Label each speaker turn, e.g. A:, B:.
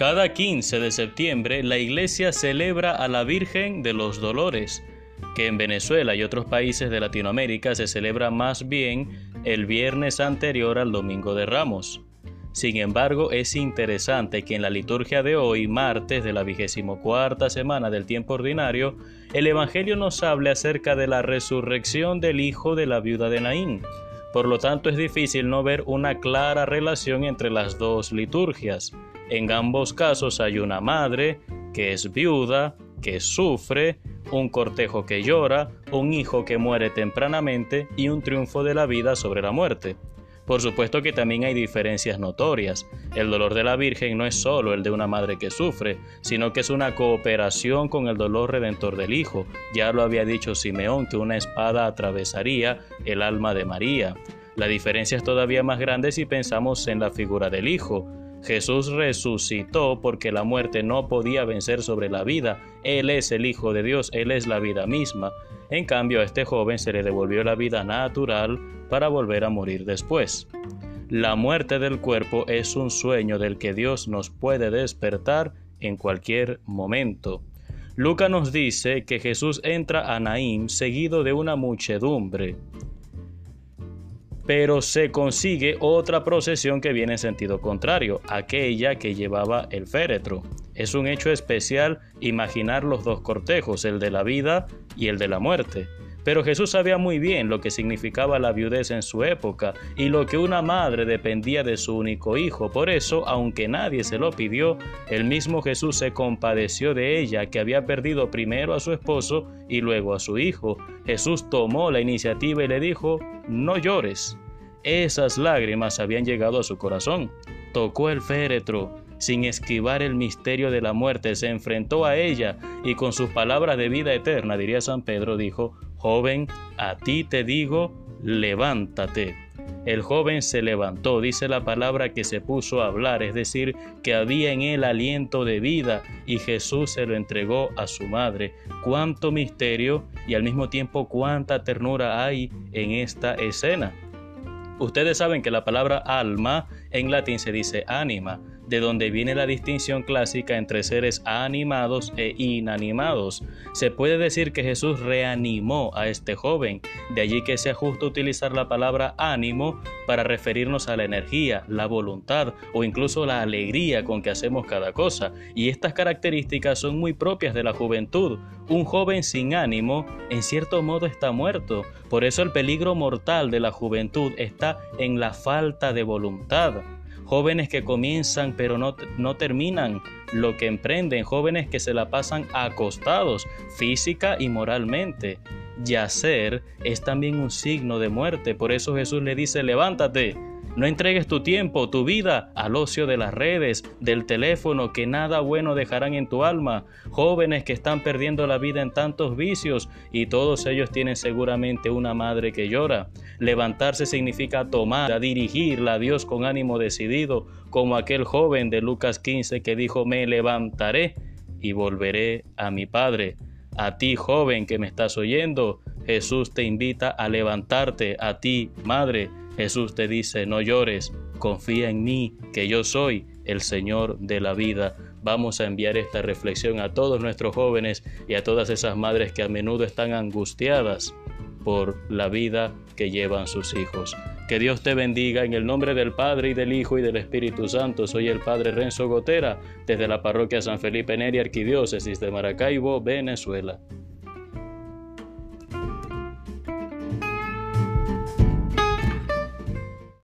A: Cada 15 de septiembre la iglesia celebra a la Virgen de los Dolores, que en Venezuela y otros países de Latinoamérica se celebra más bien el viernes anterior al Domingo de Ramos. Sin embargo, es interesante que en la liturgia de hoy, martes de la vigésimo cuarta semana del tiempo ordinario, el Evangelio nos hable acerca de la resurrección del hijo de la viuda de Naín. Por lo tanto, es difícil no ver una clara relación entre las dos liturgias. En ambos casos hay una madre que es viuda, que sufre, un cortejo que llora, un hijo que muere tempranamente y un triunfo de la vida sobre la muerte. Por supuesto que también hay diferencias notorias. El dolor de la Virgen no es solo el de una madre que sufre, sino que es una cooperación con el dolor redentor del Hijo. Ya lo había dicho Simeón que una espada atravesaría el alma de María. La diferencia es todavía más grande si pensamos en la figura del Hijo. Jesús resucitó porque la muerte no podía vencer sobre la vida. Él es el Hijo de Dios, Él es la vida misma. En cambio, a este joven se le devolvió la vida natural para volver a morir después. La muerte del cuerpo es un sueño del que Dios nos puede despertar en cualquier momento. Lucas nos dice que Jesús entra a Naín seguido de una muchedumbre pero se consigue otra procesión que viene en sentido contrario, aquella que llevaba el féretro. Es un hecho especial imaginar los dos cortejos, el de la vida y el de la muerte. Pero Jesús sabía muy bien lo que significaba la viudez en su época y lo que una madre dependía de su único hijo. Por eso, aunque nadie se lo pidió, el mismo Jesús se compadeció de ella, que había perdido primero a su esposo y luego a su hijo. Jesús tomó la iniciativa y le dijo, no llores. Esas lágrimas habían llegado a su corazón. Tocó el féretro, sin esquivar el misterio de la muerte, se enfrentó a ella y con sus palabras de vida eterna, diría San Pedro, dijo, Joven, a ti te digo, levántate. El joven se levantó, dice la palabra que se puso a hablar, es decir, que había en él aliento de vida y Jesús se lo entregó a su madre. Cuánto misterio y al mismo tiempo cuánta ternura hay en esta escena. Ustedes saben que la palabra alma en latín se dice anima, de donde viene la distinción clásica entre seres animados e inanimados. Se puede decir que Jesús reanimó a este joven, de allí que sea justo utilizar la palabra ánimo para referirnos a la energía, la voluntad o incluso la alegría con que hacemos cada cosa. Y estas características son muy propias de la juventud. Un joven sin ánimo, en cierto modo, está muerto. Por eso el peligro mortal de la juventud está en la falta de voluntad jóvenes que comienzan pero no, no terminan lo que emprenden, jóvenes que se la pasan acostados física y moralmente. Yacer es también un signo de muerte, por eso Jesús le dice, levántate, no entregues tu tiempo, tu vida al ocio de las redes, del teléfono, que nada bueno dejarán en tu alma. Jóvenes que están perdiendo la vida en tantos vicios y todos ellos tienen seguramente una madre que llora. Levantarse significa tomar, a dirigirla a Dios con ánimo decidido, como aquel joven de Lucas 15 que dijo, me levantaré y volveré a mi Padre. A ti, joven que me estás oyendo, Jesús te invita a levantarte, a ti, madre, Jesús te dice, no llores, confía en mí, que yo soy el Señor de la vida. Vamos a enviar esta reflexión a todos nuestros jóvenes y a todas esas madres que a menudo están angustiadas por la vida que llevan sus hijos. Que Dios te bendiga en el nombre del Padre y del Hijo y del Espíritu Santo. Soy el Padre Renzo Gotera desde la parroquia San Felipe Neri, Arquidiócesis de Maracaibo, Venezuela.